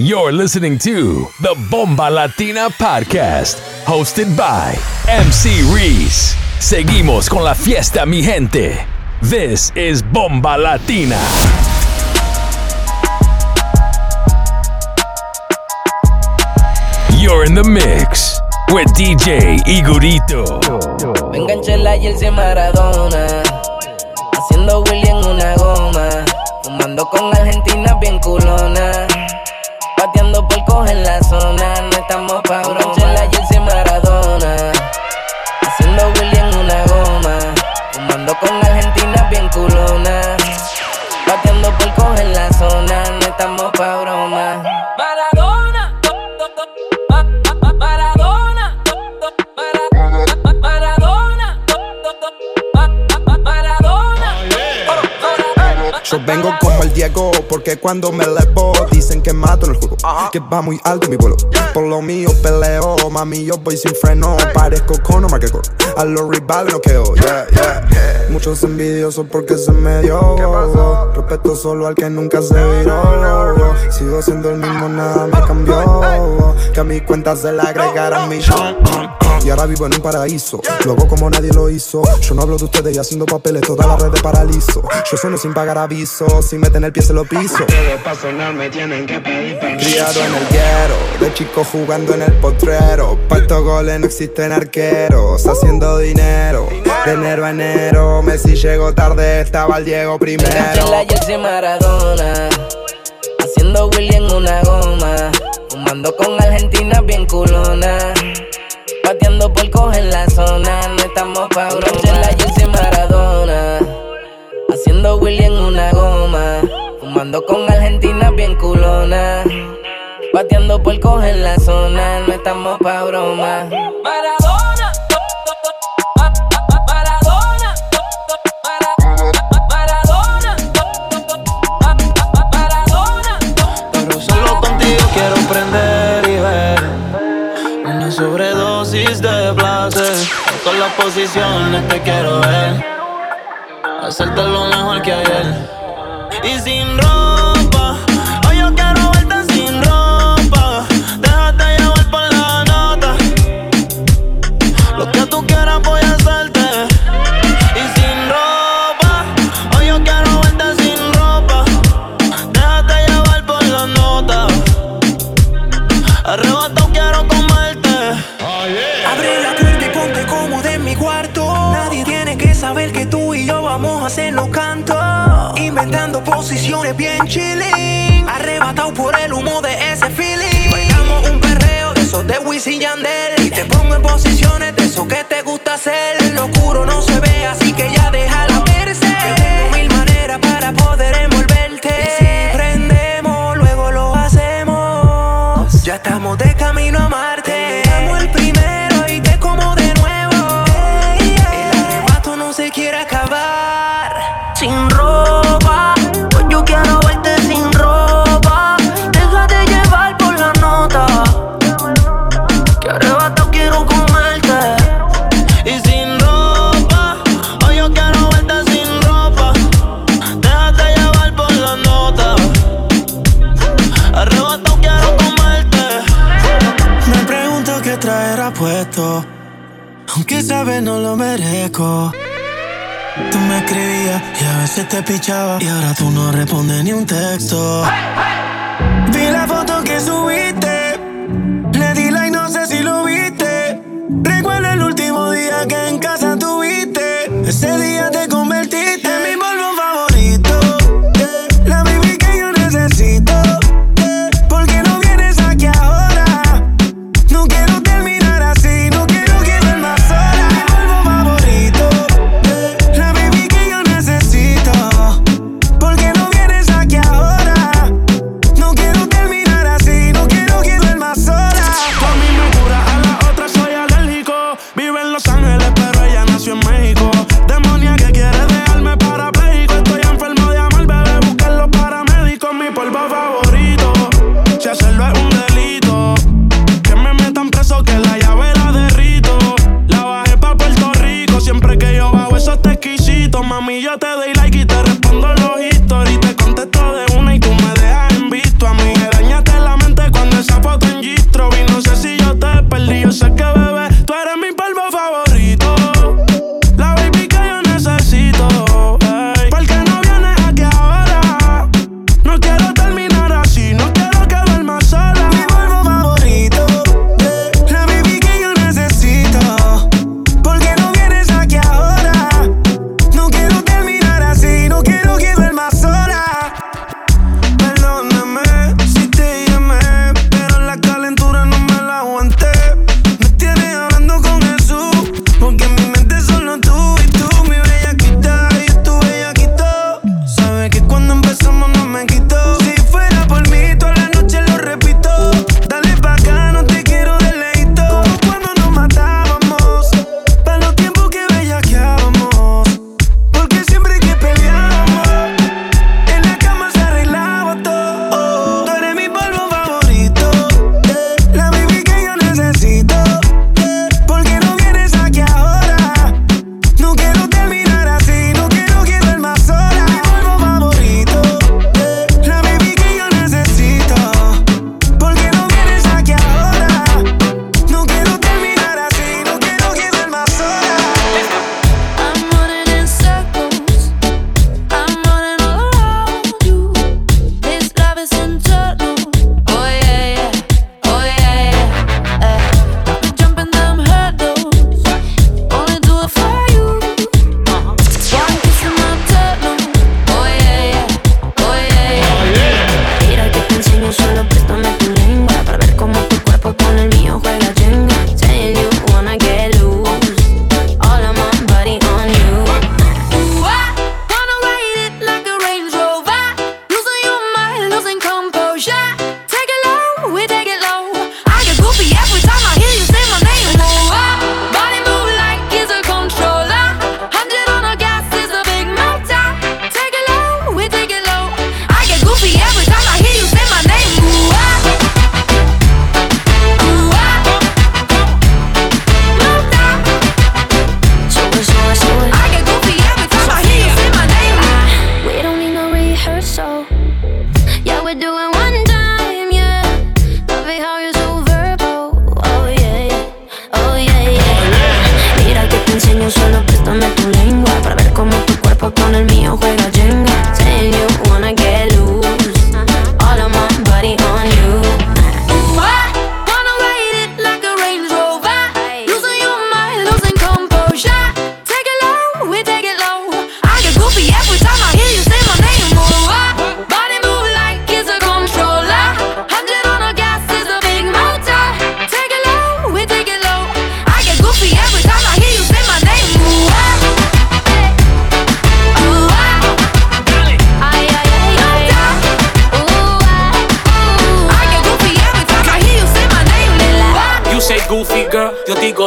You're listening to the Bomba Latina Podcast, hosted by MC Reese. Seguimos con la fiesta, mi gente. This is Bomba Latina. You're in the mix with DJ Igorito. Me la jersey Maradona, haciendo Willy en una goma, fumando con Argentina bien culona, pateando por en la zona, no estamos pa' broma. Me la jersey Maradona, haciendo Willy en una goma, fumando con Argentina bien culona, Yo vengo como el Diego, porque cuando me levo dicen que mato en el juego. Que va muy alto mi vuelo. Por lo mío peleo, mami, yo voy sin freno. Parezco Conor McGregor. A los rivales no quedo, yeah, yeah. Muchos envidiosos porque se me dio. Respeto solo al que nunca se viró. Sigo siendo el mismo, nada me cambió. Que a mi cuenta se le agregaron mi y ahora vivo en un paraíso. Luego como nadie lo hizo. Yo no hablo de ustedes y haciendo papeles, toda la red de paralizo. Yo sueno sin pagar aviso, sin meter el pie se lo piso. me tienen que pedir Criado en el hierro, de chico jugando en el potrero. Pa' estos goles no existen arqueros, haciendo dinero. De enero a enero, Messi llegó tarde, estaba el Diego primero. la jersey Maradona, haciendo Willy en una goma, fumando con Argentina bien culona. Pateando por en la zona, no estamos pa' broma. la jersey Maradona, haciendo Willy en una goma, fumando con Argentina bien culona. Pateando por en la zona, no estamos pa' broma. Posiciones te quiero ver. Hacerte lo mejor que ayer. Y sin ropa bien chilling. Arrebatado por el humo de ese feeling. Bailamos un perreo de esos de Wisin Yandel. Y te pongo en posiciones de eso que te gusta hacer. Lo oscuro no se ve, así que ya merezco. Tú me escribías y a veces te pichaba. Y ahora tú no respondes ni un texto. Vi la foto que subiste.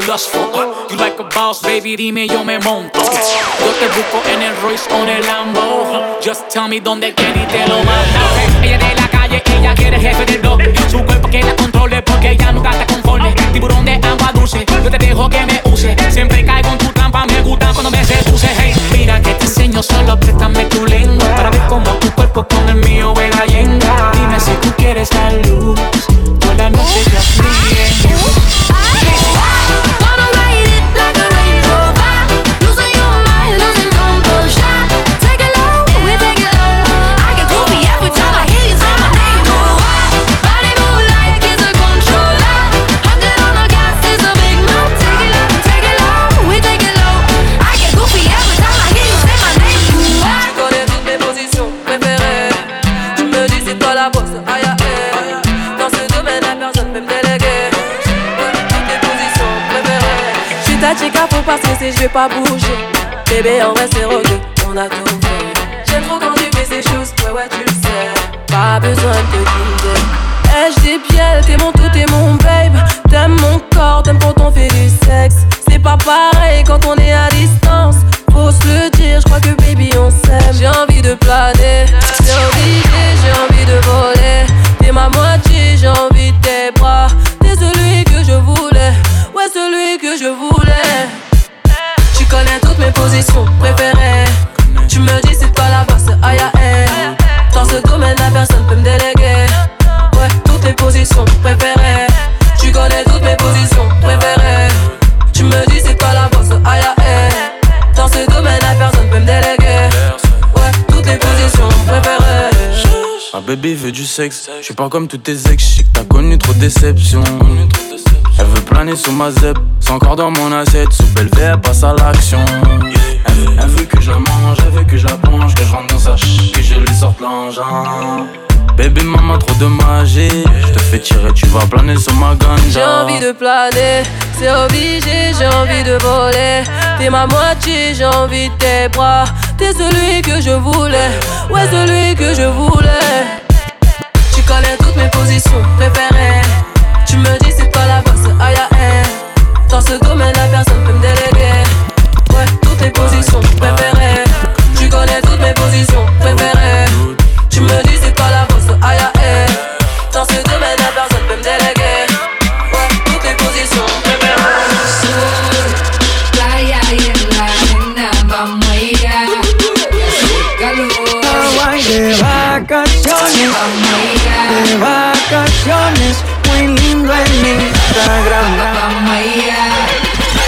Lustful. You like a boss, baby, dime yo me monto. Yo te busco en el Royce o en el Lambo. Just tell me dónde quieres y te lo mando. Ella de la calle, ella quiere jefe del bloque. Su cuerpo que la controle porque ella nunca está conforme. Tiburón de agua dulce, yo te dejo que me use. Siempre caigo en tu trampa, me gusta cuando me seduce. Hey, mira que te enseño, solo préstame tu lengua. Para ver cómo tu cuerpo con el mío ve la yenga. Dime si tú quieres la luz. Toda la noche ya je vais pas bouger. Bébé, en vrai, c'est on a tout fait. J'aime trop quand tu fais ces choses, ouais, ouais, tu le sais. Pas besoin de te dire. Ai-je des pieds, t'es mon tout, t'es mon babe. T'aimes mon corps, t'aimes quand on fait du sexe. C'est pas pareil quand on est à distance. Faut se le dire, je crois que baby on s'aime. J'ai envie de planer, j'ai envie, j'ai envie de voler. T'es ma moitié, j'ai envie de tes bras. Veut du sexe, je suis pas comme tous tes ex, je t'as connu trop de déceptions. Elle veut planer sous ma zep, c'est encore dans mon assiette. Sous belle elle passe à l'action. Elle, veut que je mange, elle veut que je la que je rentre dans sa que je lui sorte l'engin. Bébé maman trop de magie Je te fais tirer tu vas planer sur ma ganja J'ai envie de planer C'est obligé j'ai envie de voler T'es ma moitié j'ai envie de tes bras T'es celui que je voulais Ouais celui que je voulais connais toutes mes positions préférées tu me dis c'est toi la bosse, aïe. Dans ce domaine, la personne peut me déléguer. Ouais, toutes mes positions préférées. Instagram.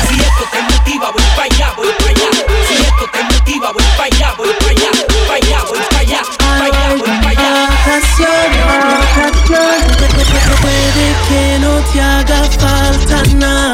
Si esto te motiva, voy para allá, voy para allá. Si esto te motiva, voy para allá, voy para allá, para allá, voy para allá, para allá, voy para allá. Vacaciones, vacaciones. Puede que no te haga falta nada,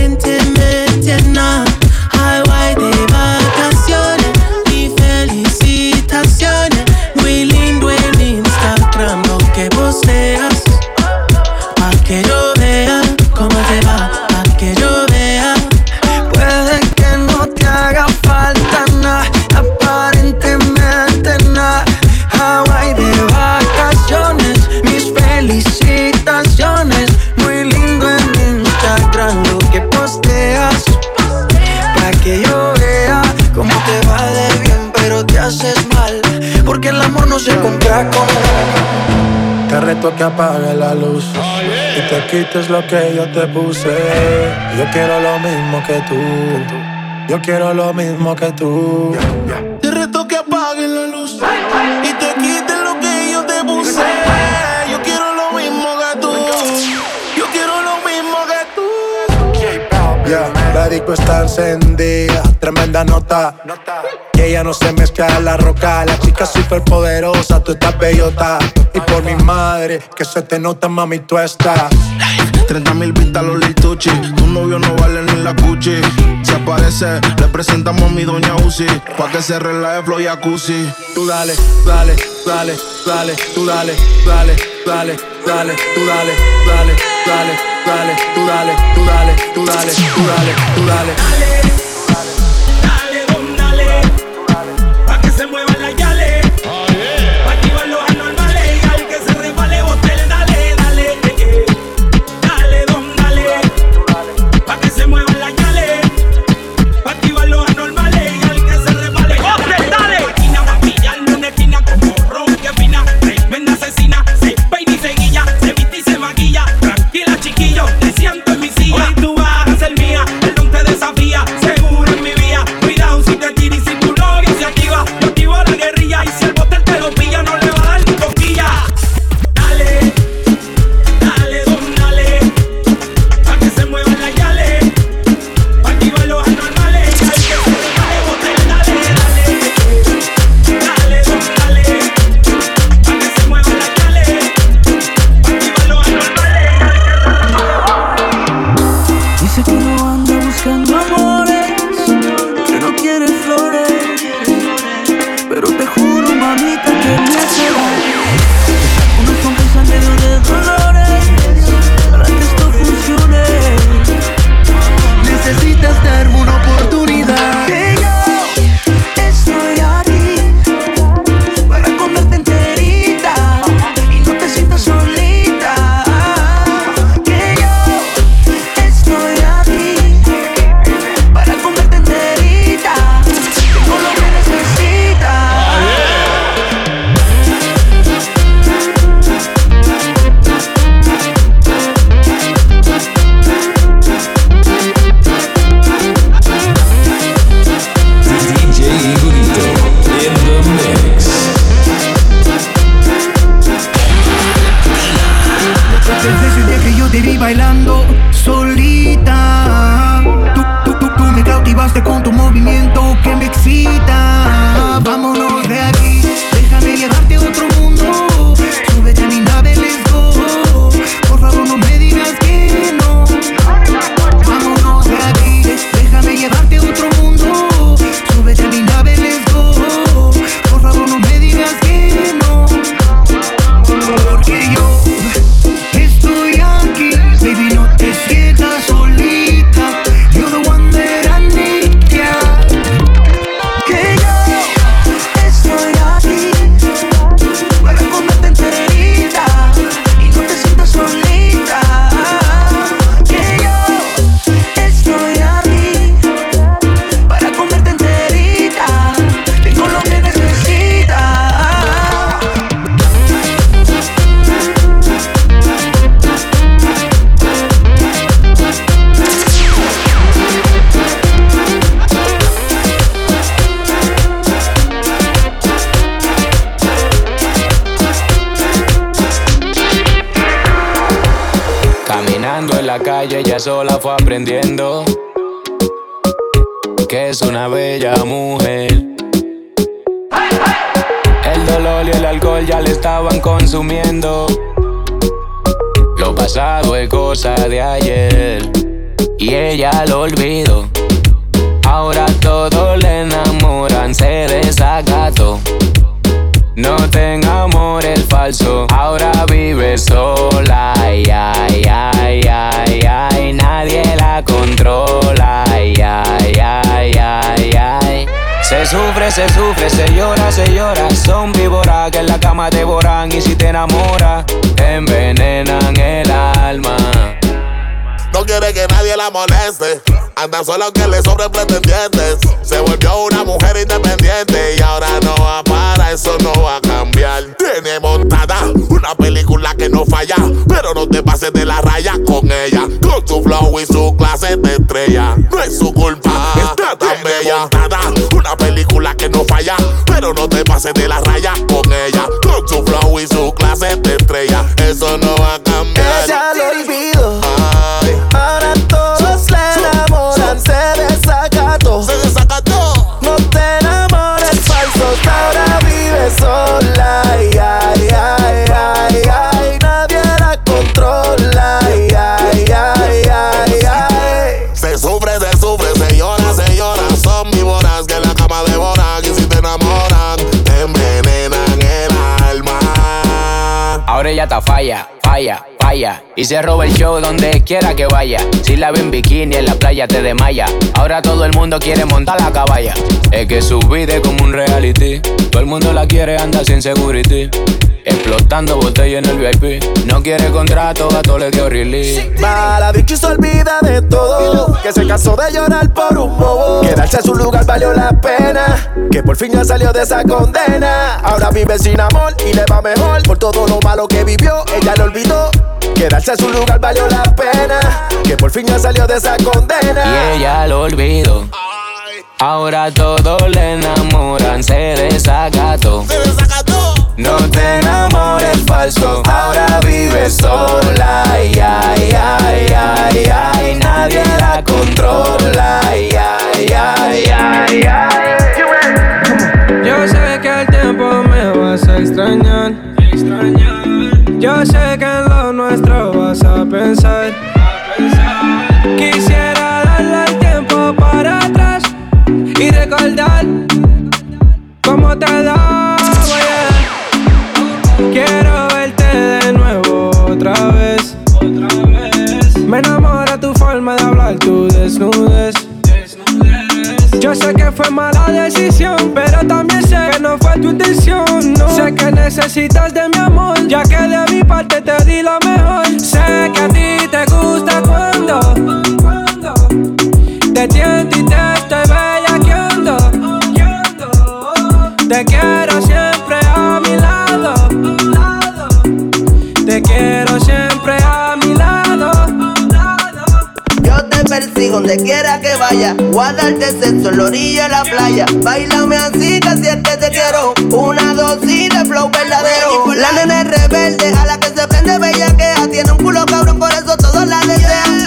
se compra con. Te reto que apague la luz y te quites lo que yo te puse. Yo quiero lo mismo que tú. Yo quiero lo mismo que tú. Te reto que apague la luz y te quites lo que yo te puse. Yo quiero lo mismo que tú. Yo quiero lo mismo que tú. La disco está encendida, tremenda nota. Que ella no se mezcla en la roca. La chica súper poderosa, tú estás bellota. Y por mi madre, que se te nota, mami, tú estás. 30 mil vistas los lituchi. Tu novio no vale ni la cuchi. Si aparece, le presentamos a mi doña Uzi. Pa' que se relaje flow y jacuzzi. Tú dale, dale, dale, dale, tú dale, dale, dale, dale, tú dale, dale, dale, dale, tú dale, tú dale, tú dale, tú dale, tú dale. Dale, la calle, ella sola fue aprendiendo que es una bella mujer. El dolor y el alcohol ya le estaban consumiendo. Lo pasado es cosa de ayer y ella lo olvidó. Ahora todo le enamoran, se desacató. No tenga amor el falso, ahora vive sola. Ay, ay, ay, ay, ay, nadie la controla. Ay, ay, ay, ay, ay. Se sufre, se sufre, se llora, se llora. Son víboras que en la cama devoran y si te enamoras, te envenenan el alma. No quiere que nadie la moleste. Anda sola aunque le sobren pretendientes. Se volvió una mujer independiente y ahora no eso no va a cambiar. Tiene montada una película que no falla, pero no te pases de la raya con ella. Con su flow y su clase de estrella, no es su culpa, está tan Tiene bella. Montada una película que no falla, pero no te pases de la raya con ella. Con su flow y su clase de estrella, eso no está falla, falla, falla. Y se roba el show donde quiera que vaya. Si la ve en bikini en la playa te desmaya. Ahora todo el mundo quiere montar la caballa. Es que su vida es como un reality. Todo el mundo la quiere, anda sin security. Explotando botella en el VIP. No quiere contrato, gato le dio release. Mala bicho se olvida de todo. Que se cansó de llorar por un bobo. Quedarse en su lugar valió la pena. Que por fin ya salió de esa condena. Ahora vive sin amor y le va mejor. Por todo lo malo que vivió, ella lo olvidó. Quedarse en su lugar valió la pena. Que por fin ya salió de esa condena. Y ella lo olvidó. Ahora todos le enamoran, se desacató. Se desacató. No te enamores falso, ahora vive sola. Ay, ay, ay, ay, ay, nadie la controla. Ay, ay, ay, ay, ay. Yo sé que el tiempo me vas a extrañar. Yo sé que en lo nuestro vas a pensar. Quisiera darle el tiempo para atrás y recordar cómo te daba. Yo sé que fue mala decisión, pero también sé que no fue tu intención. Sé que necesitas de mi amor, ya que de mi parte te di lo mejor. Sé que a ti te gusta cuando te tiento y te estoy bellaqueando. Te quiero siempre persigo donde quiera que vaya. Voy a darte sexo en la orilla de la playa. Bailame así, casi es que te quiero. Una dosis de flow verdadero. La nena es rebelde, a la que se prende bellaquea. Tiene un culo cabrón, por eso todos la desean.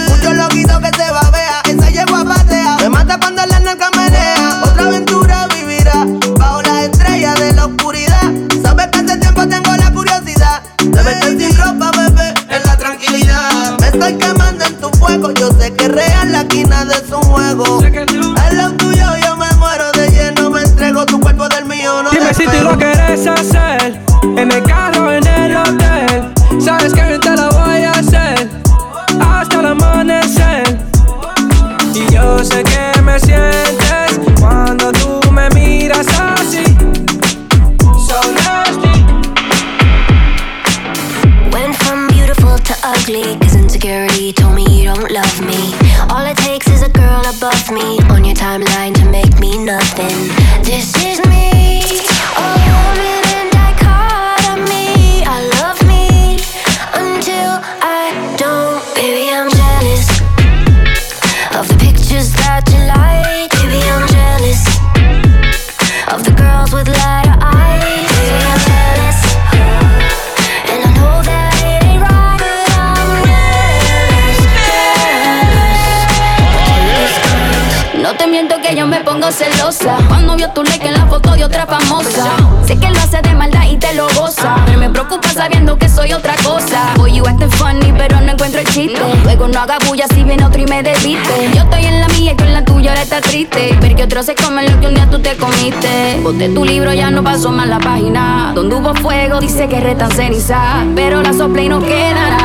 Boté tu libro, ya no pasó más la página. Donde hubo fuego, dice que restan ceniza. Pero la sopla y no quedará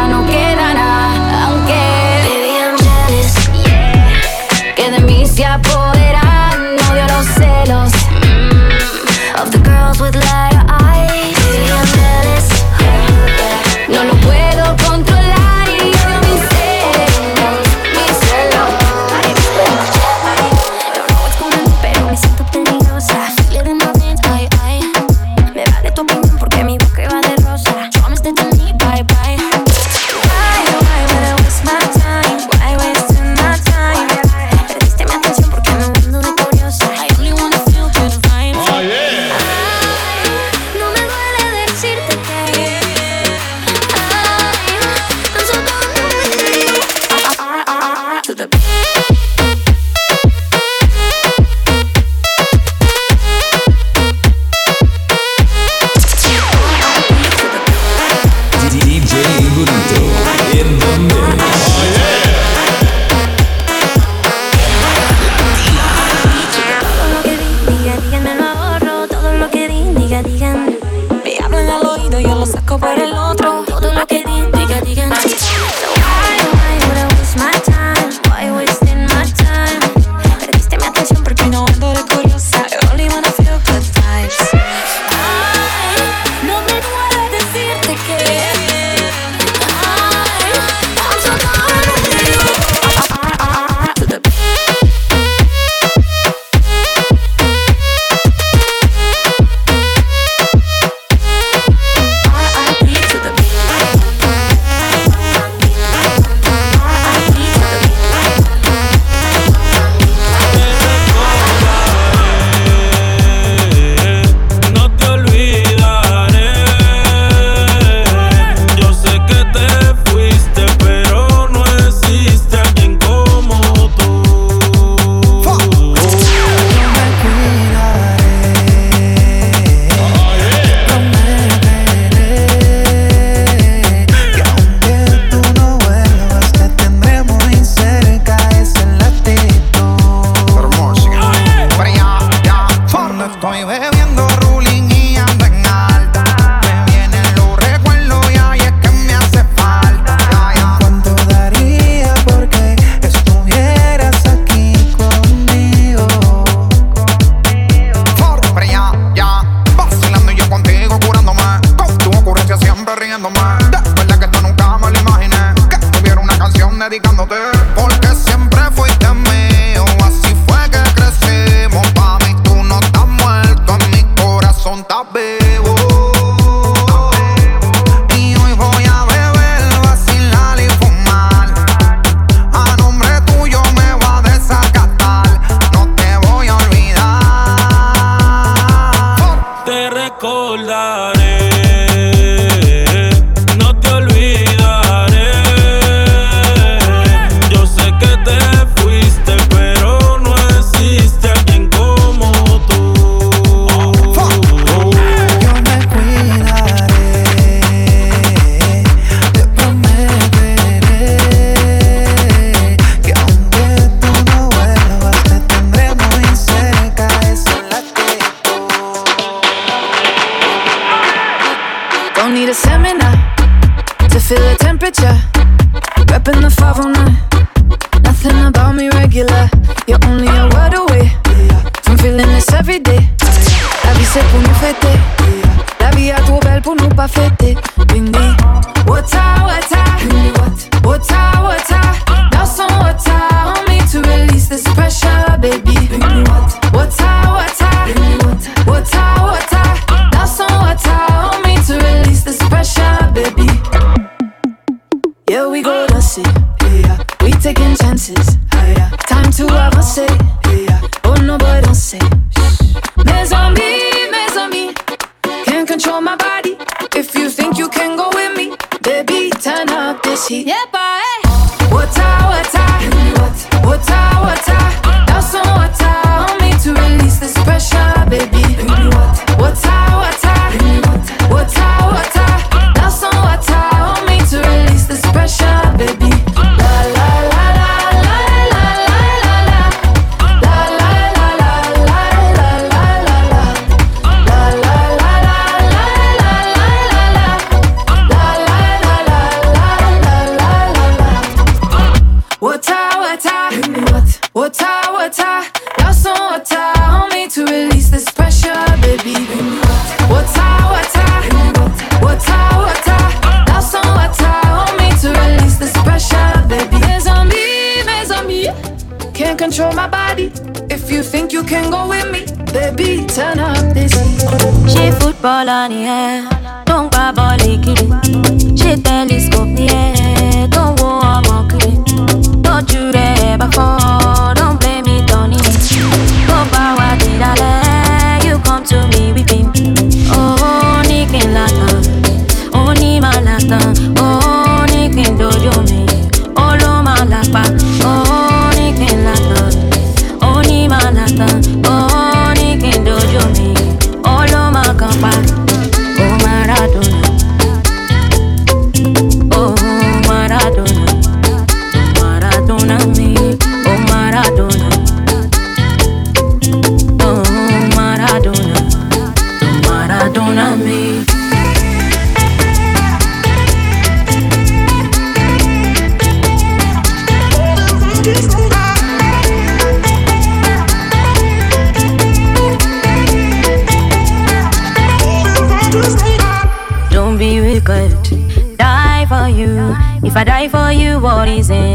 Yeah, we go dusty. Yeah, we taking chances. Yeah, time to avancer. Yeah, oh no, boy, don't say. Mes amis, mes amis, can't control my body. If you think you can go with me, baby, turn up this heat. Yeah, bye. Polonier, ton pas volé J'ai télescope, yeah, ton haut à mon Don't you bah fort. down on me. Don't be wicked, die for you. If I die for you, what is it?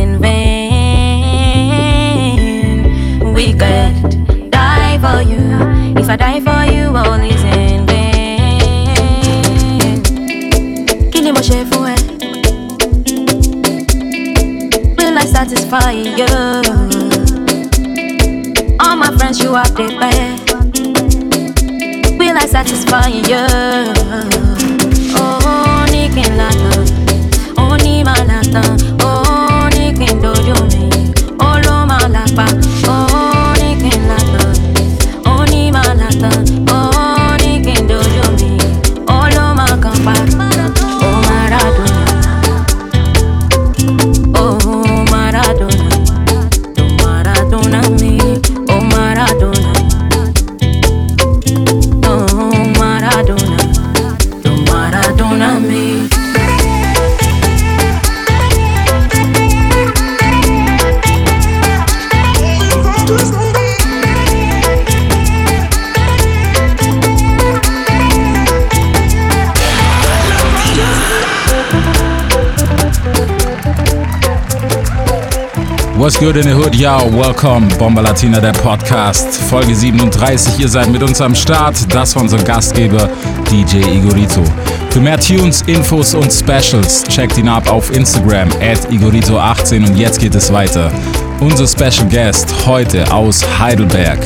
What's good in the hood, y'all? Welcome, Bomba Latina, der Podcast, Folge 37. Ihr seid mit uns am Start. Das war unser Gastgeber, DJ Igorito. Für mehr Tunes, Infos und Specials checkt ihn ab auf Instagram at Igorito18 und jetzt geht es weiter. Unser Special Guest heute aus Heidelberg,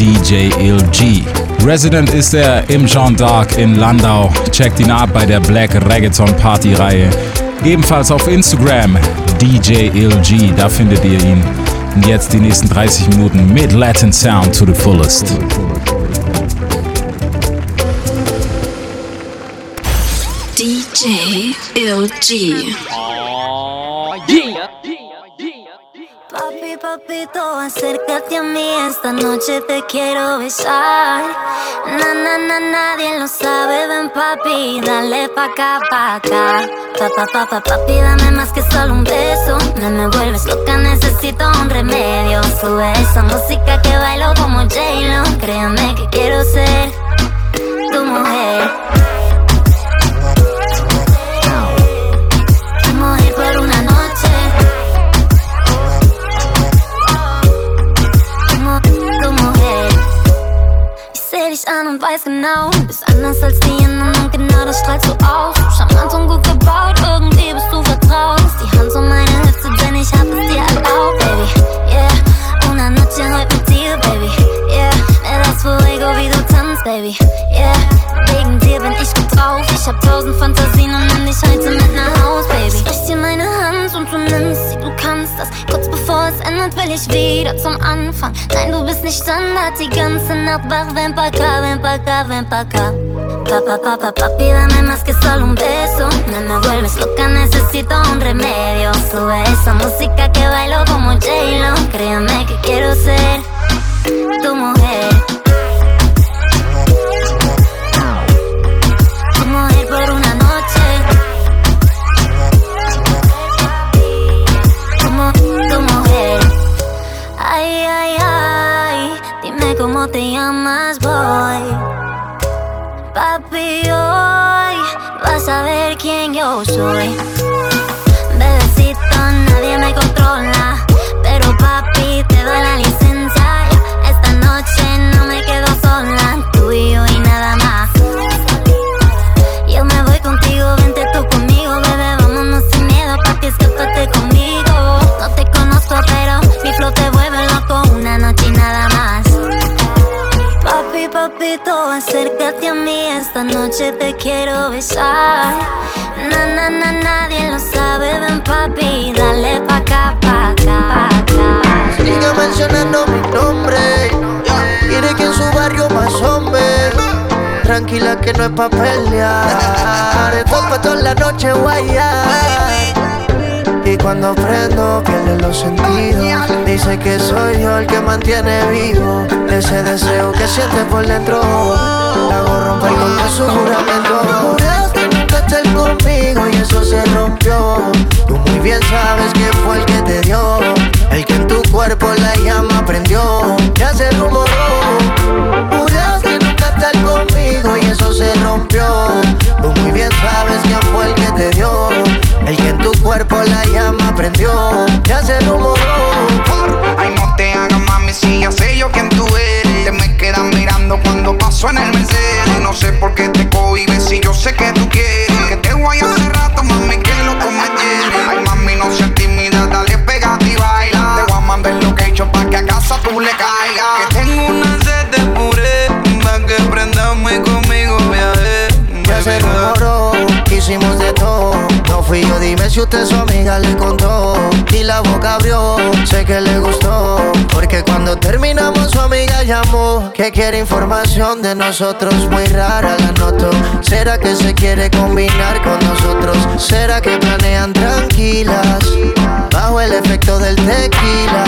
DJ LG. Resident ist er im Jean d'Arc in Landau. Checkt ihn ab bei der Black Reggaeton Party Reihe. Ebenfalls auf Instagram DJ LG, da findet ihr ihn. Und jetzt die nächsten 30 Minuten mit Latin Sound to the fullest. DJ LG. Acércate a mí, esta noche te quiero besar. Na, na, na, nadie lo sabe, ven papi, dale pa' acá, pa' acá. Pa, pa, pa, pa, papi, dame más que solo un beso. No me vuelves loca, necesito un remedio. Sube esa música que bailo como J-Lo. Créeme que quiero ser tu mujer. Und weiß genau, bist anders als die anderen und genau das strahlst du aus. Charmant und gut gebaut, irgendwie bist du vertraut. Die Hand um meine Hüfte, denn ich hab es dir erlaubt, Baby. Yeah, una noche heute mit dir, Baby. Yeah, mir das fuego, wie du tanzt, Baby. Yeah, wegen dir bin ich gut drauf. Ich hab tausend Fantasien und nimm dich heute mit nach Haus, Baby. Ich dir meine Hand und du nimmst sie, du kannst das. Kurz bevor es endet, will ich wieder zum Anfang. Nein, du bist nicht Standard, die ganze Nacht wach. Ven pa' acá, ven pa' acá, ven pa' acá. Papá, papá, papi, dame más que solo un beso. No me vuelves loca, necesito un remedio. Sube esa música que bailo como J-Lo. Créeme que quiero ser tu mujer. Dime cómo te llamas, boy. Papi, hoy vas a ver quién yo soy. Bebecito, nadie me controla. Pero papi, te doy la licencia. Esta noche no me quedo sola. Tú y yo y nada más. Yo me voy contigo, vente tú conmigo, bebé. Vámonos sin miedo, papi, escápate conmigo. No te conozco, pero mi flow te vuelve loco. Una noche y nada más. Papi, papito, acércate a mí, esta noche te quiero besar. Na, na, na, nadie lo sabe, ven papi, dale pa' acá, pa' acá, pa'. Sigue mencionando mi nombre. Quiere que en su barrio más hombre. Tranquila que no es pa' pelear. Estoy pa' toda la noche guayar. Cuando prendo pierde los sentidos. Dice que soy yo el que mantiene vivo Ese deseo que siente por dentro. La hago romper con su juramento. Juraste conmigo y eso se rompió. Tú muy bien sabes quién fue el que te dio El que en tu cuerpo la llama prendió. Ya se rumoró. Juraste nunca estar conmigo y eso se rompió. Tú muy bien sabes quién fue el que te dio cuerpo la llama prendió, ya se lo. Ay, no te hagas mami, si ya sé yo quién tú eres. Te me quedan mirando cuando paso en el Mercedes. No sé por qué te cohibes si yo sé que tú quieres. Que te voy hace rato, mami, que lo cometieres. Ay, mami, no seas tímida, dale, pégate y baila. Te voy a mandar lo que he hecho para que a casa tú le caigas. Que tengo una sed de puré, para que prendamos y conmigo viaje. Ya se lo hicimos de todo. No fui yo, dime si usted su amiga le contó. Y la boca abrió, sé que le gustó. Porque cuando terminamos su amiga llamó. Que quiere información de nosotros, muy rara la noto. ¿Será que se quiere combinar con nosotros? ¿Será que planean tranquilas? Bajo el efecto del tequila.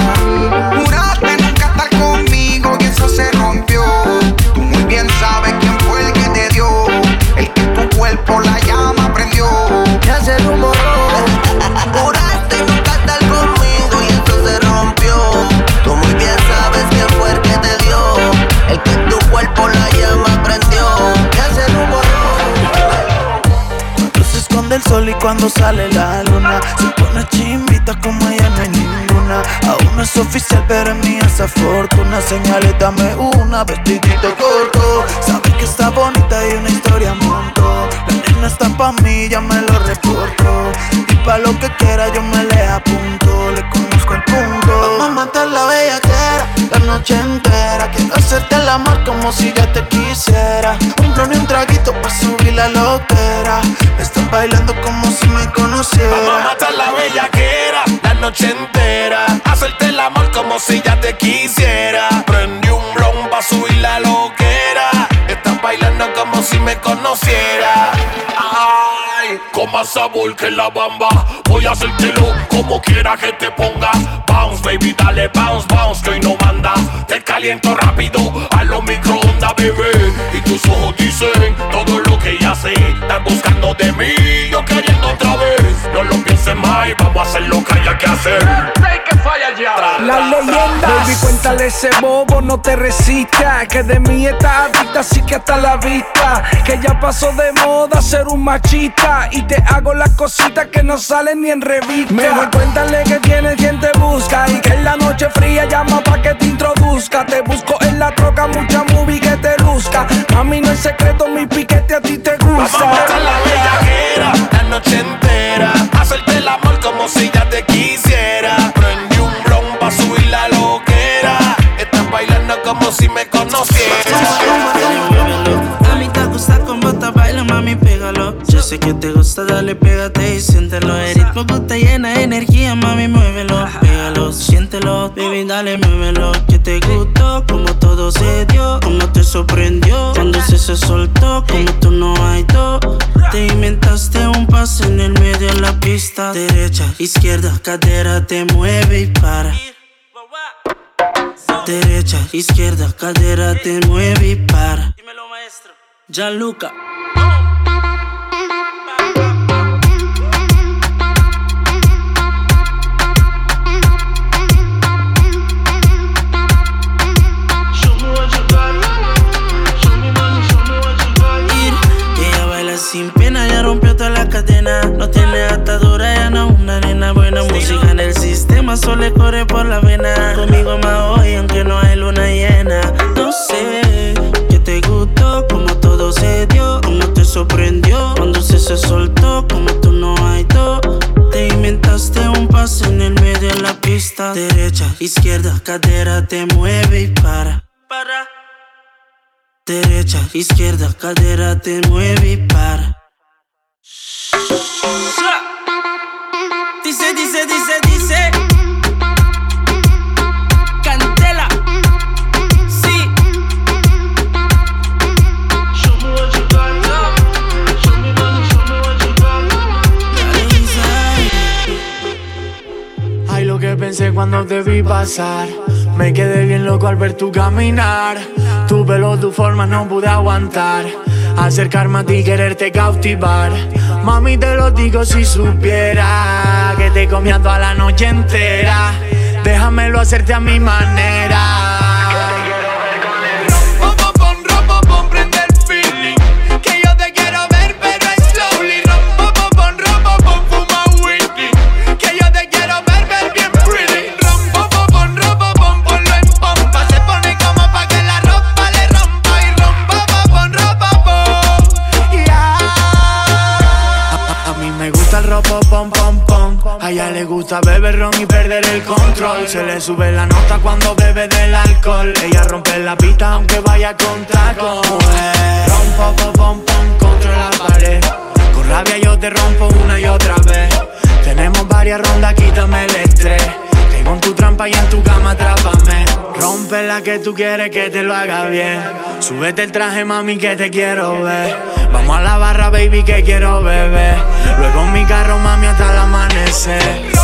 Juraste nunca estar conmigo y eso se rompió. Tú muy bien sabes que cuerpo la llama prendió. Ya se rumoró. Cuando se esconde el sol y cuando sale la luna Se pone chimbita como ella no hay ninguna. Aún no es oficial pero es mía esa fortuna. Señales, dame una, vestidito corto. Sabes que está bonita y una historia montó La nena está pa' mí, ya me lo reporto Y pa' lo que quiera yo me le apunto. Le conozco el punto. Vamos a matar la bellaquera la noche entera Quiero hacerte el amor como si ya te quisiera Un ron y un traguito pa' subir la loquera Estás bailando como si me conociera Vamos a matar la bellaquera la noche entera. Hacerte el amor como si ya te quisiera. Prendí un blon pa' subir la loquera. Estás bailando como si me conociera. Más sabor que la bamba. Voy a hacértelo como quiera que te ponga. Bounce, baby, dale bounce, bounce, que hoy no manda. Te caliento rápido a los microondas, bebé. Y tus ojos dicen todo lo que ya sé. Estás buscando de mí, yo queriendo otra vez. No lo pienses más, y vamos a hacer lo que haya que hacer. que falla ya. La leyenda Baby, cuéntale ese bobo, no te resistas Que de mí está adicta, así que hasta la vista Que ya pasó de moda ser un machista Y te hago las cositas que no salen ni en revista. Mejor cuéntale que tienes quien te busca Y que en la noche fría llama pa' que te introduzca. Te busco en la troca, mucha movie que te luzca. A mí no es secreto, mi piquete a ti te gusta. Vamos a la bellaquera la noche entera. Hacerte el amor como si ya te si me conociera. A mí te gusta como te baila, mami, pégalo. Yo sé que te gusta, dale, pégate y siéntelo. El ritmo que llena de energía, mami, muévelo. Pégalo, siéntelo, baby, dale, muévelo. Que te gustó, como todo se dio, como te sorprendió. Cuando se se soltó, como tú no hay dos. Te inventaste un pase en el medio de la pista. Derecha, izquierda, cadera, te mueve y para. Derecha, izquierda, cadera, te mueve y para. Dímelo, maestro. Gianluca. Ella baila sin pena, ya rompió toda la cadena. No tiene atadura, buena. Música en el sistema, solo corre por la vena. Conmigo más hoy, aunque no hay luna llena. No sé que te gustó, como todo se dio, como te sorprendió. Cuando se se soltó, como tú no hay dos. Te inventaste un pase en el medio de la pista. Derecha, izquierda, cadera, te mueve y para. Para. Derecha, izquierda, cadera, te mueve y para. Cuando te vi pasar. Me quedé bien loco al ver tu caminar. Tu pelo, tu forma no pude aguantar. Acercarme a ti, quererte cautivar. Mami, te lo digo si supiera que te comía toda la noche entera. Déjamelo hacerte a mi manera. Se le sube la nota cuando bebe del alcohol. Ella rompe la pista aunque vaya con traco. Rompo, pom, pom, pom, contra la pared. Con rabia yo te rompo una y otra vez. Tenemos varias rondas, quítame el estrés. Caigo en tu trampa y en tu cama, atrápame. Rompe la que tú quieres que te lo haga bien. Súbete el traje, mami, que te quiero ver. Vamos a la barra, baby, que quiero beber. Luego en mi carro, mami, hasta el amanecer.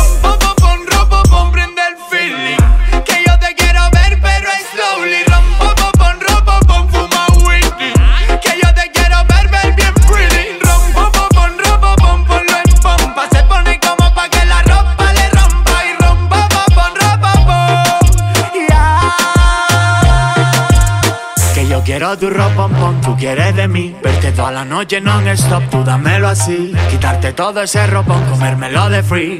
Quiero tu ropa, pom, tú quieres de mí. Verte toda la noche non-stop, tú dámelo así. Quitarte todo ese ropón, comérmelo de free.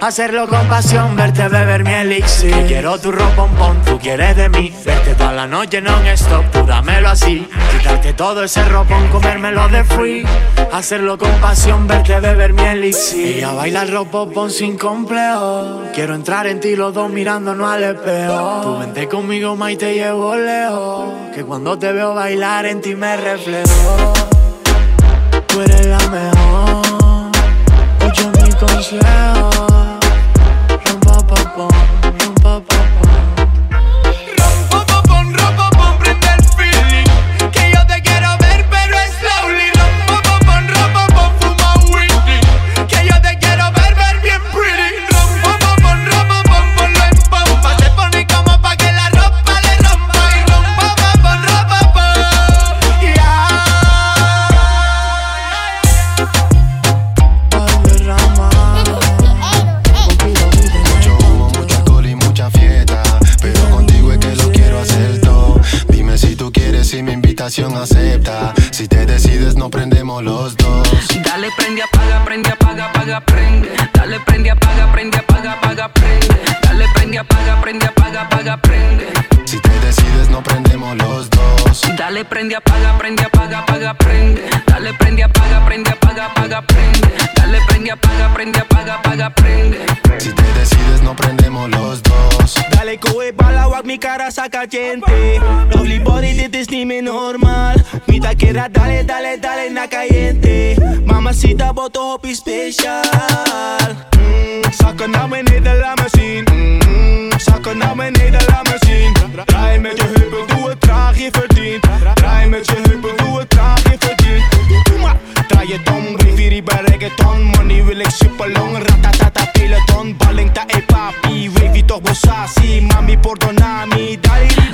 Hacerlo con pasión, verte beber mi elixir. Quiero tu ropa, pom, tú quieres de mí. Verte toda la noche non-stop, tú dámelo así. Quitarte todo ese ropón, comérmelo de free. Hacerlo con pasión, verte beber mi elixir. Ella baila el ropopón sin complejo. Quiero entrar en ti los dos mirándonos al espejo. Tú vente conmigo, ma, y te llevo lejos. Que cuando te veo bailar, en ti me reflejo. Tú eres la mejor. Escucha mi consejo. saca gente. Lovely body, dit is niet normal. Mi Niet dale, dale, dale, na caliente. Mamacita, boto, hoppie special. Mm, zakken naar beneden, la. me cosas así, mami, perdóname, dale.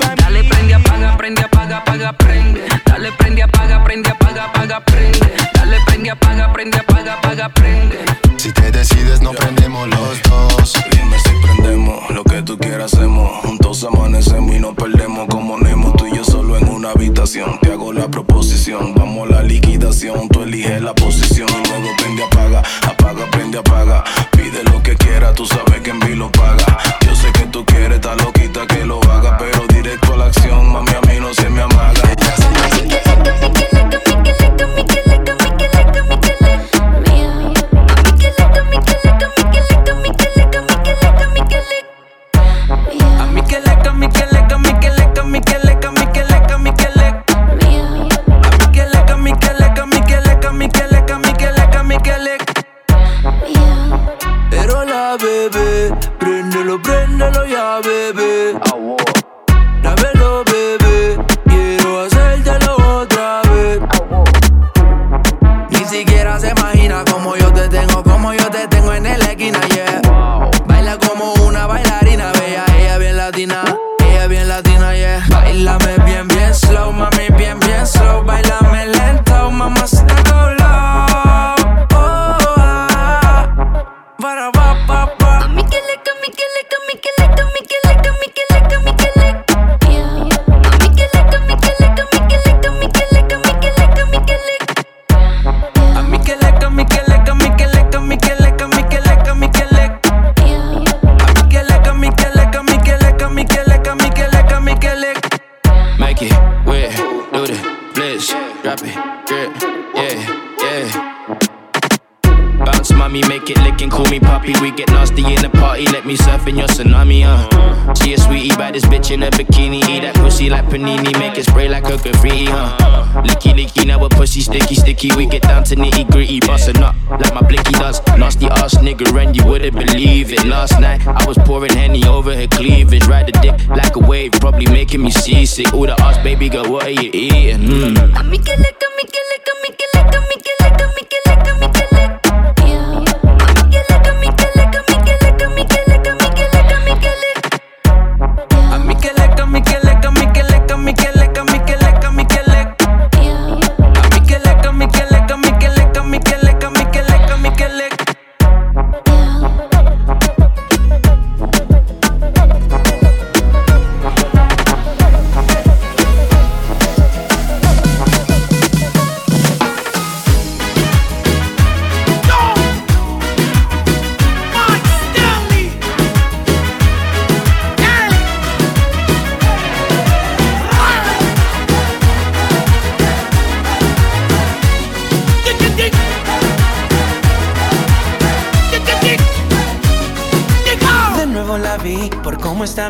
party, let me surf in your tsunami, uh. She a sweetie, this bitch in a bikini. Eat that pussy like panini, make it spray like a graffiti, huh? Licky, licky, now a pussy sticky, sticky. We get down to nitty gritty, bustin' up like my blicky does. Nasty ass nigga, and you wouldn't believe it. Last night, I was pouring Henny over her cleavage. Ride the dick like a wave, probably making me seasick. Ooh, the ass baby girl, what are you eating? Mm.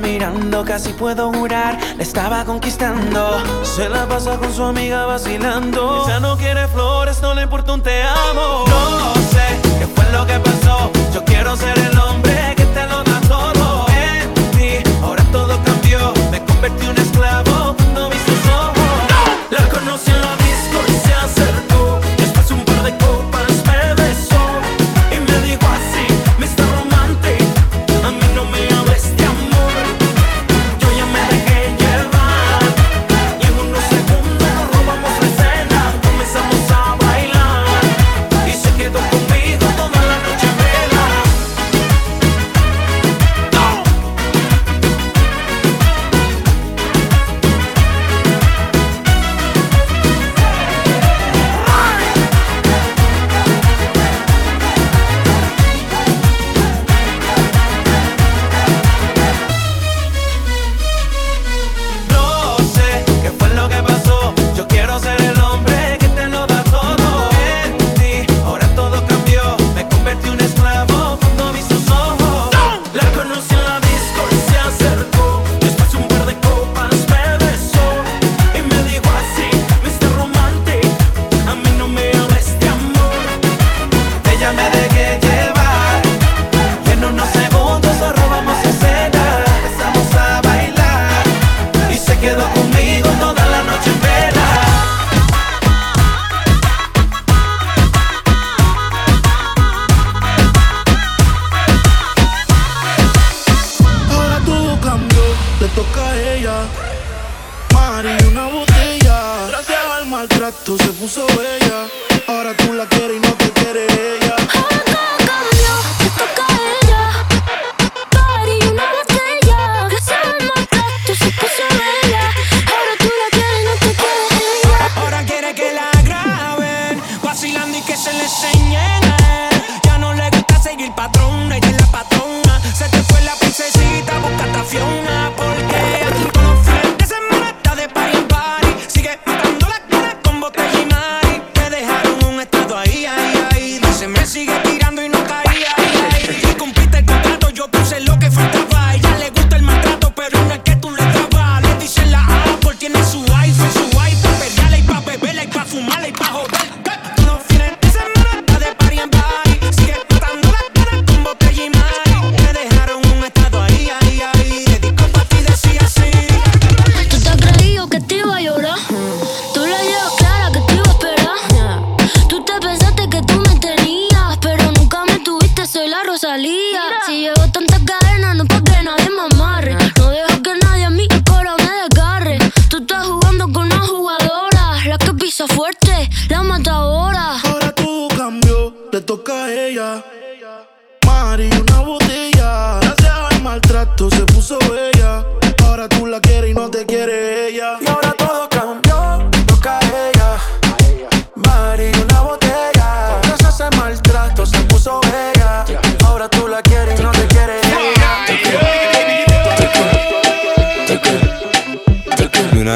mirando, casi puedo jurar, la estaba conquistando. Se la pasa con su amiga vacilando. Ella no quiere flores, no le importa un te amo. No.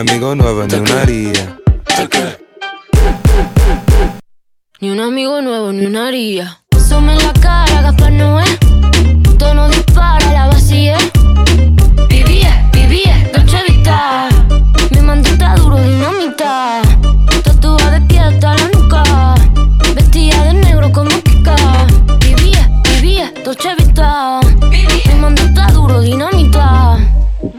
Ni un amigo nuevo, ni una haría. Ni un amigo nuevo, ni una haría. Sume la cara, Gaspar Noé. Tono dispara, la vacía. Vivía, vivía, Dolce Vita. Mi mandita duro, dinamita. Tatuada de piel hasta la nuca. Vestida de negro como Kika. Vivía, vivía, Dolce Vita. Mi mandita duro, dinamita.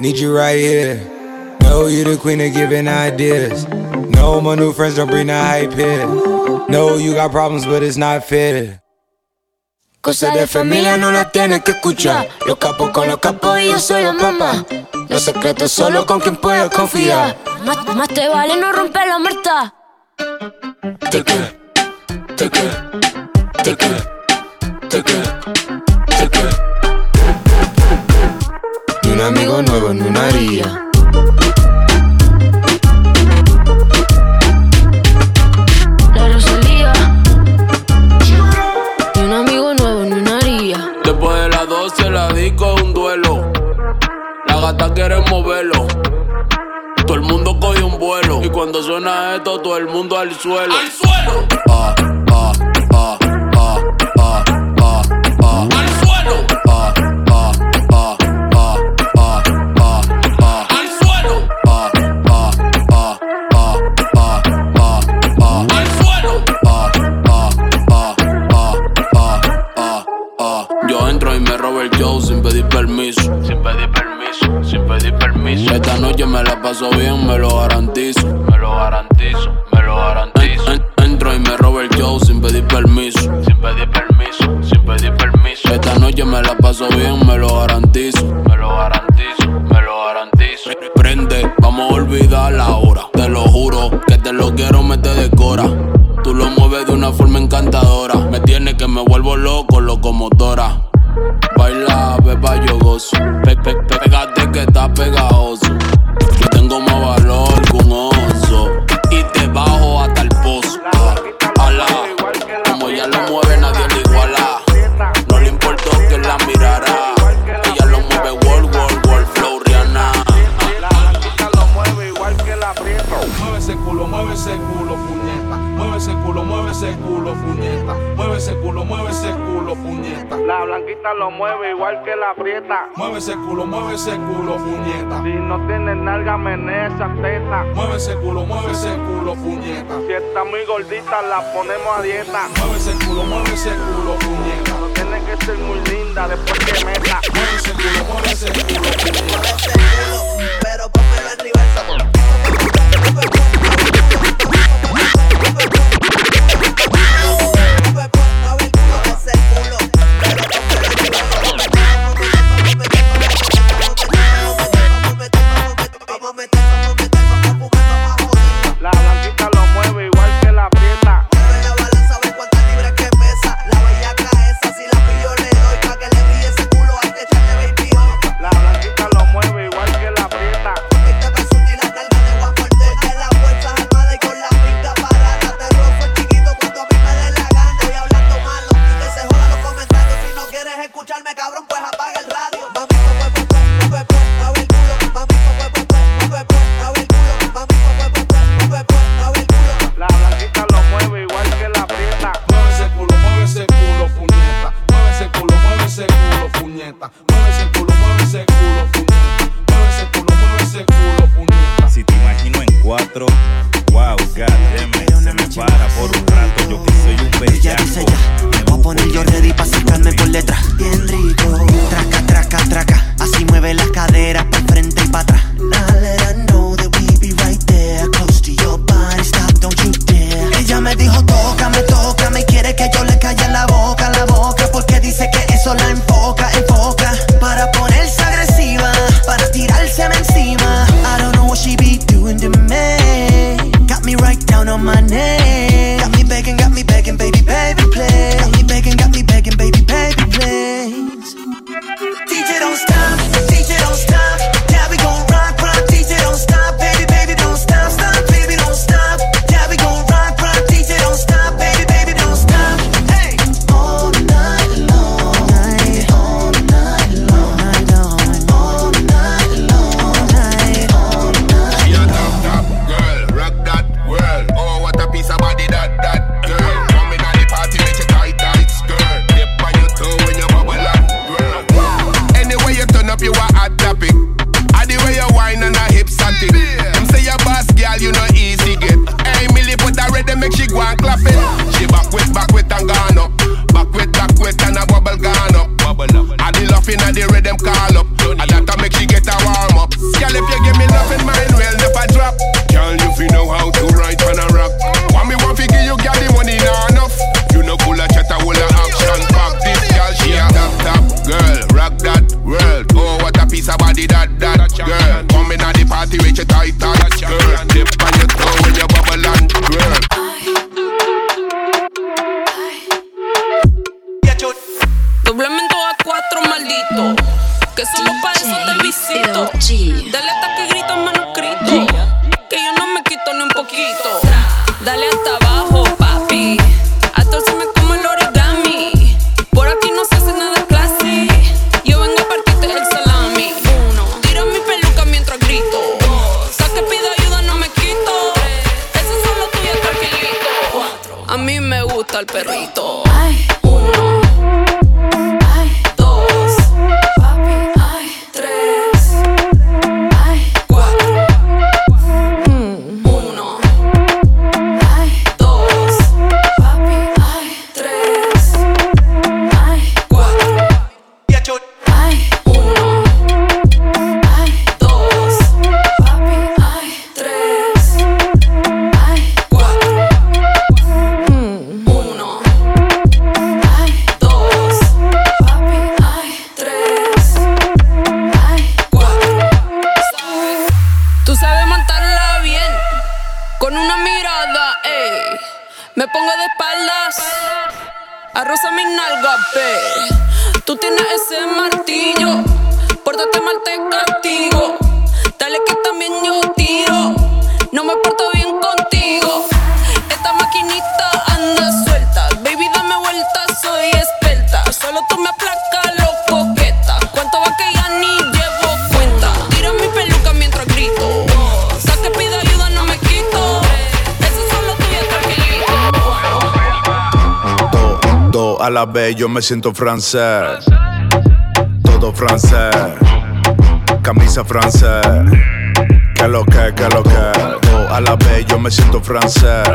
Need you right here. Know you the queen of giving ideas. No, my new friends don't bring the hype here. No, you got problems, but it's not fair. Cosas de familia no las tienes que escuchar. Los capos con los capos y yo soy la mamá. Los secretos solo con quien puedo confiar. Más, más te vale no romper la muerta. Te que, te que, te que, te que, una haría. La Rosalía. Ni un amigo nuevo ni una haría. Después de las 12 la disco es un duelo. La gata quiere moverlo. Todo el mundo coge un vuelo. Y cuando suena esto, todo el mundo al suelo. ¡Al suelo! Ah, me la paso bien, me lo garantizo. Me lo garantizo, me lo garantizo. En- entro y me robo el show sin pedir permiso. Sin pedir permiso, sin pedir permiso. Esta noche me la paso bien, me lo garantizo. Me lo garantizo, me lo garantizo. Prende, vamos a olvidar la hora. Te lo juro que te lo quiero meter de cora. Tú lo mueves de una forma encantadora. Me tiene que me vuelvo loco, locomotora. Baila, beba, yo gozo. Lo mueve igual que la prieta. Mueve ese culo, mueve ese culo, puñeta. Si no tiene nalga, menea esa teta. Mueve ese culo, mueve ese culo, puñeta. Si está muy gordita, la ponemos a dieta. Mueve ese culo, mueve ese culo, puñeta. No tiene que ser muy linda después que meta. Mueve ese culo, mueve ese culo, puñeta. Me siento francés. Todo francés. Camisa francés. Que lo que, que lo que. Do a la vez yo me siento francés.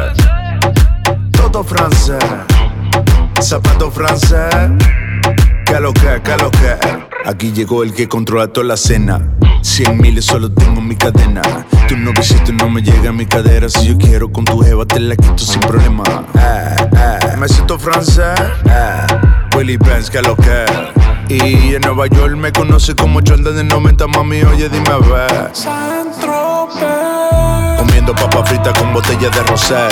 Todo francés. Zapato francés. Que lo que, que lo que. Aquí llegó el que controla toda la cena. Cien miles solo tengo en mi cadena. Tu noviecito no me llega a mi cadera. Si yo quiero con tu jeva te la quito sin problema. Eh, eh, me siento francés. Eh, Willy Benz, que lo que. Y en Nueva York me conoce como Jordan de 90, mami, oye, dime a ver. Comiendo papa frita con botella de rosé.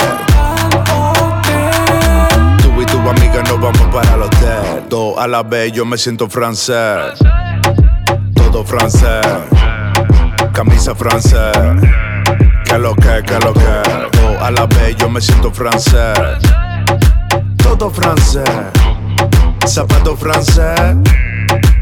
Tú y tu amiga nos vamos para el hotel. Todo a la vez yo me siento francés. Todo francés. Camisa francés. Que lo que, que lo que. Todo a la vez yo me siento francés. Todo francés. Zapato francés.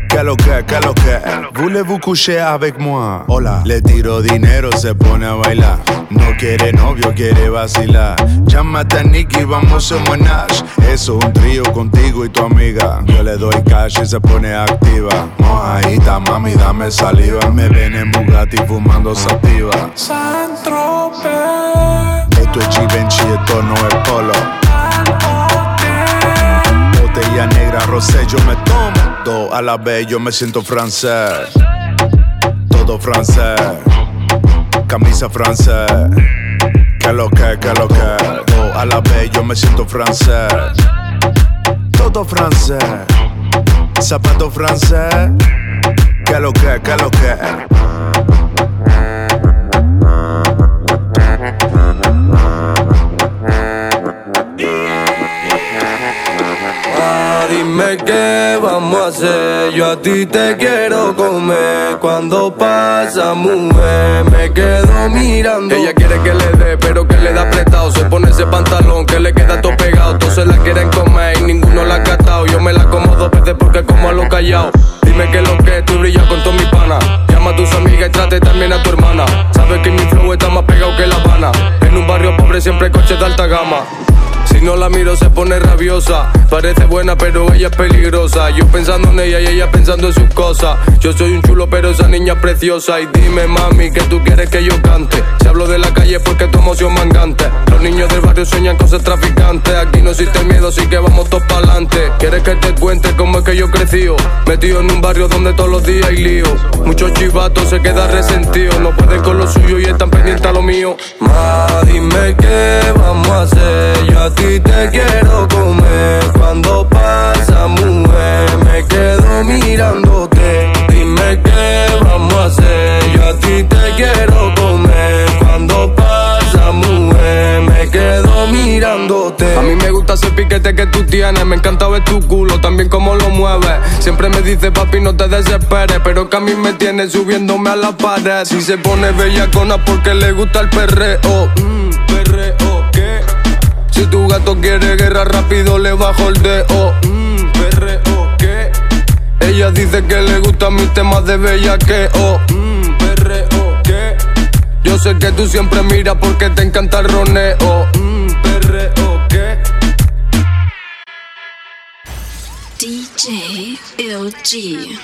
Que lo que, que lo que. Voulez-vous coucher avec moi? Hola. Le tiro dinero, se pone a bailar. No quiere novio, quiere vacilar. Llámate a Nicky, vamos a Monash. Eso es un trío contigo y tu amiga. Yo le doy cash y se pone activa. Mojadita, mami, dame saliva. Me ven en Bugatti fumando sativa. Esto es Givenchy, esto no es polo. Botella negra, rosé, yo me tomo. Do a la vez, yo me siento francés. Todo francés. Camisa francés. Que lo que, que lo que. Do a la vez, yo me siento francés. Todo francés. Zapato francés. Que lo que, que lo que. Dime qué vamos a hacer. Yo a ti te quiero comer. Cuando pasa, mujer, me quedo mirando. Ella quiere que le dé, pero que le da apretado. Se pone ese pantalón que le queda todo pegado. Todos se la quieren comer y ninguno la ha catado. Yo me la como dos veces porque como a lo callado. Dime que lo que tú brillas con todo mi pana. Llama a tus amigas y trate también a tu hermana. Sabes que mi flow está más pegado que La Habana. En un barrio pobre siempre hay coches de alta gama. Si no la miro se pone rabiosa. Parece buena pero ella es peligrosa. Yo pensando en ella y ella pensando en sus cosas. Yo soy un chulo pero esa niña es preciosa. Y dime mami que tú quieres que yo cante. Si hablo de la calle porque. Los barrio sueñan con ser traficantes. Aquí no existe miedo así que vamos todos pa'lante. ¿Quieres que te cuente cómo es que yo crecí? Metido en un barrio donde todos los días hay lío. Muchos chivatos se quedan resentidos. No pueden con lo suyo y están pendientes a lo mío. Ma, dime qué vamos a hacer. Yo a ti te quiero comer. Cuando pasa, mujer, me quedo mirándote. Dime qué vamos a hacer. Yo a ti te quiero comer. A mí me gusta ese piquete que tú tienes. Me encanta ver tu culo, también cómo lo mueves. Siempre me dice, papi, no te desesperes. Pero que a mí me tiene subiéndome a la pared. Si se pone bellacona porque le gusta el perreo. Mm, perreo, ¿qué? quiere guerra rápido le bajo el dedo. Mmm, perreo, ¿qué? Ella dice que le gustan mis temas de bellaqueo. Mmm, perreo, ¿qué? Yo sé que tú siempre miras porque te encanta el roneo. Mmm, perreo, ¿qué? DJ LG.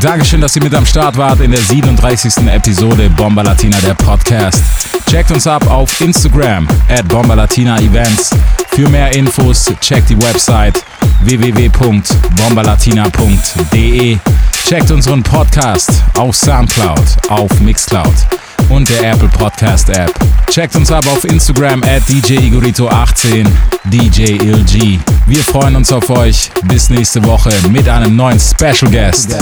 Dankeschön, dass ihr mit am Start wart in der 37. Episode Bomba Latina, der Podcast. Checkt uns ab auf Instagram at Bomba Latina Events. Für mehr Infos checkt die Website www.bombalatina.de. Checkt unseren Podcast auf Soundcloud, auf Mixcloud und der Apple Podcast App. Checkt uns ab auf Instagram at DJ Igorito18, DJ ILG. Wir freuen uns auf euch. Bis nächste Woche mit einem neuen Special Guest.